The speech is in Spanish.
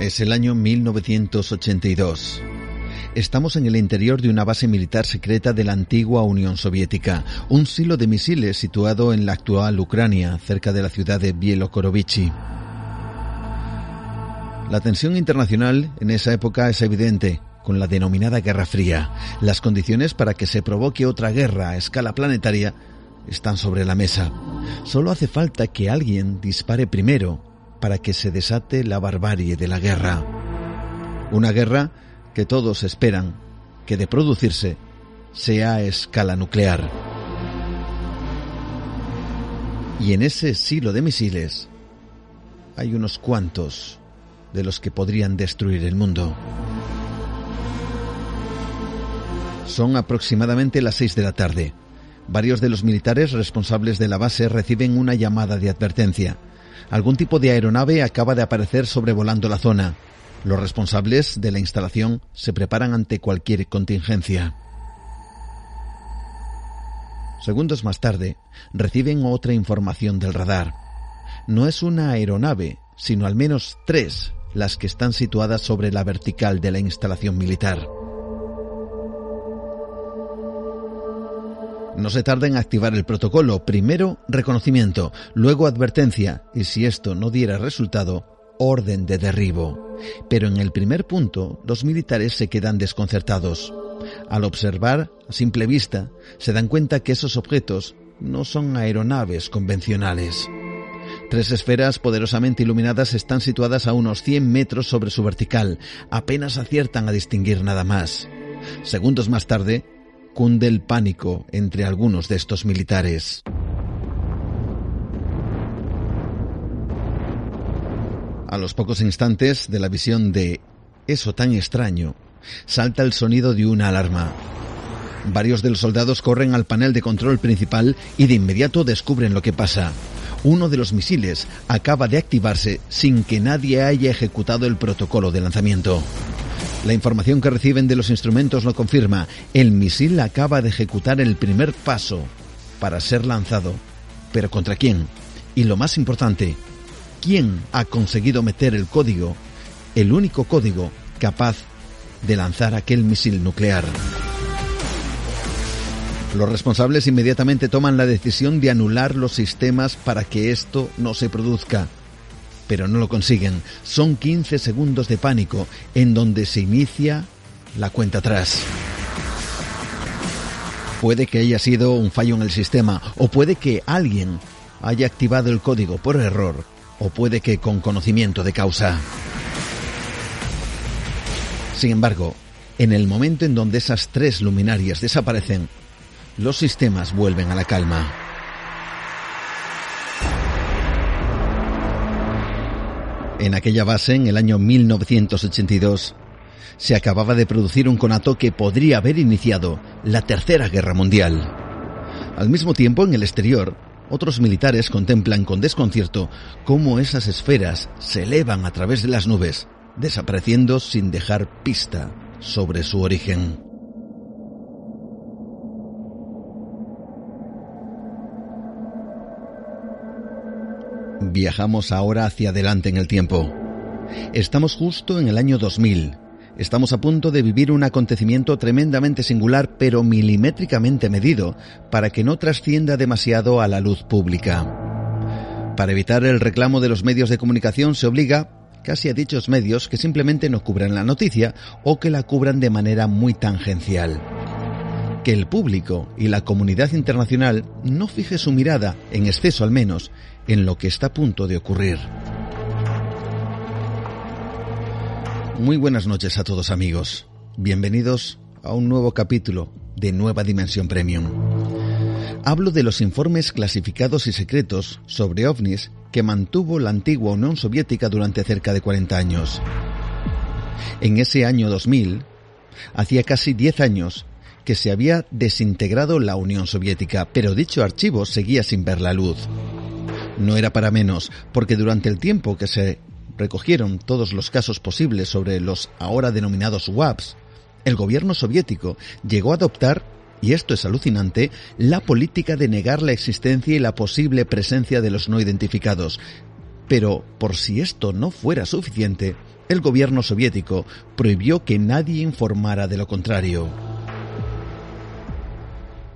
Es el año 1982. Estamos en el interior de una base militar secreta de la antigua Unión Soviética, un silo de misiles situado en la actual Ucrania, cerca de la ciudad de Bielokorovichi. La tensión internacional en esa época es evidente, con la denominada Guerra Fría. Las condiciones para que se provoque otra guerra a escala planetaria están sobre la mesa. Solo hace falta que alguien dispare primero para que se desate la barbarie de la guerra. Una guerra que todos esperan que de producirse sea a escala nuclear. Y en ese silo de misiles hay unos cuantos de los que podrían destruir el mundo. Son aproximadamente las seis de la tarde. Varios de los militares responsables de la base reciben una llamada de advertencia. Algún tipo de aeronave acaba de aparecer sobrevolando la zona. Los responsables de la instalación se preparan ante cualquier contingencia. Segundos más tarde, reciben otra información del radar. No es una aeronave, sino al menos tres las que están situadas sobre la vertical de la instalación militar. No se tarda en activar el protocolo. Primero, reconocimiento, luego advertencia y si esto no diera resultado, orden de derribo. Pero en el primer punto, los militares se quedan desconcertados. Al observar, a simple vista, se dan cuenta que esos objetos no son aeronaves convencionales. Tres esferas poderosamente iluminadas están situadas a unos 100 metros sobre su vertical. Apenas aciertan a distinguir nada más. Segundos más tarde, cunde el pánico entre algunos de estos militares. A los pocos instantes de la visión de eso tan extraño, salta el sonido de una alarma. Varios de los soldados corren al panel de control principal y de inmediato descubren lo que pasa. Uno de los misiles acaba de activarse sin que nadie haya ejecutado el protocolo de lanzamiento. La información que reciben de los instrumentos lo confirma. El misil acaba de ejecutar el primer paso para ser lanzado. ¿Pero contra quién? Y lo más importante, ¿quién ha conseguido meter el código, el único código capaz de lanzar aquel misil nuclear? Los responsables inmediatamente toman la decisión de anular los sistemas para que esto no se produzca pero no lo consiguen. Son 15 segundos de pánico en donde se inicia la cuenta atrás. Puede que haya sido un fallo en el sistema o puede que alguien haya activado el código por error o puede que con conocimiento de causa. Sin embargo, en el momento en donde esas tres luminarias desaparecen, los sistemas vuelven a la calma. En aquella base, en el año 1982, se acababa de producir un conato que podría haber iniciado la Tercera Guerra Mundial. Al mismo tiempo, en el exterior, otros militares contemplan con desconcierto cómo esas esferas se elevan a través de las nubes, desapareciendo sin dejar pista sobre su origen. Viajamos ahora hacia adelante en el tiempo. Estamos justo en el año 2000. Estamos a punto de vivir un acontecimiento tremendamente singular pero milimétricamente medido para que no trascienda demasiado a la luz pública. Para evitar el reclamo de los medios de comunicación se obliga casi a dichos medios que simplemente no cubran la noticia o que la cubran de manera muy tangencial. Que el público y la comunidad internacional no fije su mirada, en exceso al menos, en lo que está a punto de ocurrir. Muy buenas noches a todos amigos. Bienvenidos a un nuevo capítulo de Nueva Dimensión Premium. Hablo de los informes clasificados y secretos sobre ovnis que mantuvo la antigua Unión Soviética durante cerca de 40 años. En ese año 2000, hacía casi 10 años que se había desintegrado la Unión Soviética, pero dicho archivo seguía sin ver la luz. No era para menos, porque durante el tiempo que se recogieron todos los casos posibles sobre los ahora denominados WAPs, el gobierno soviético llegó a adoptar, y esto es alucinante, la política de negar la existencia y la posible presencia de los no identificados. Pero, por si esto no fuera suficiente, el gobierno soviético prohibió que nadie informara de lo contrario.